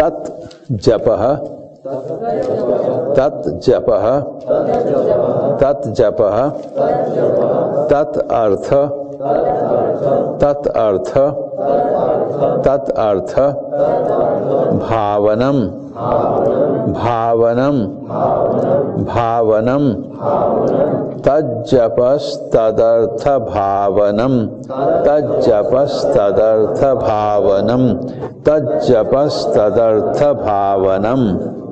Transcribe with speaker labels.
Speaker 1: तत् जप। तत् जप। तत् जप। तत् अर्थ। तत् अर्थ। तत् अर्थ। भावनम। भावनम भावनम तज्जपस्तदर्थ भावनम तज्जपस्तदर्थ भावनम तज्जपस्तदर्थ भावनम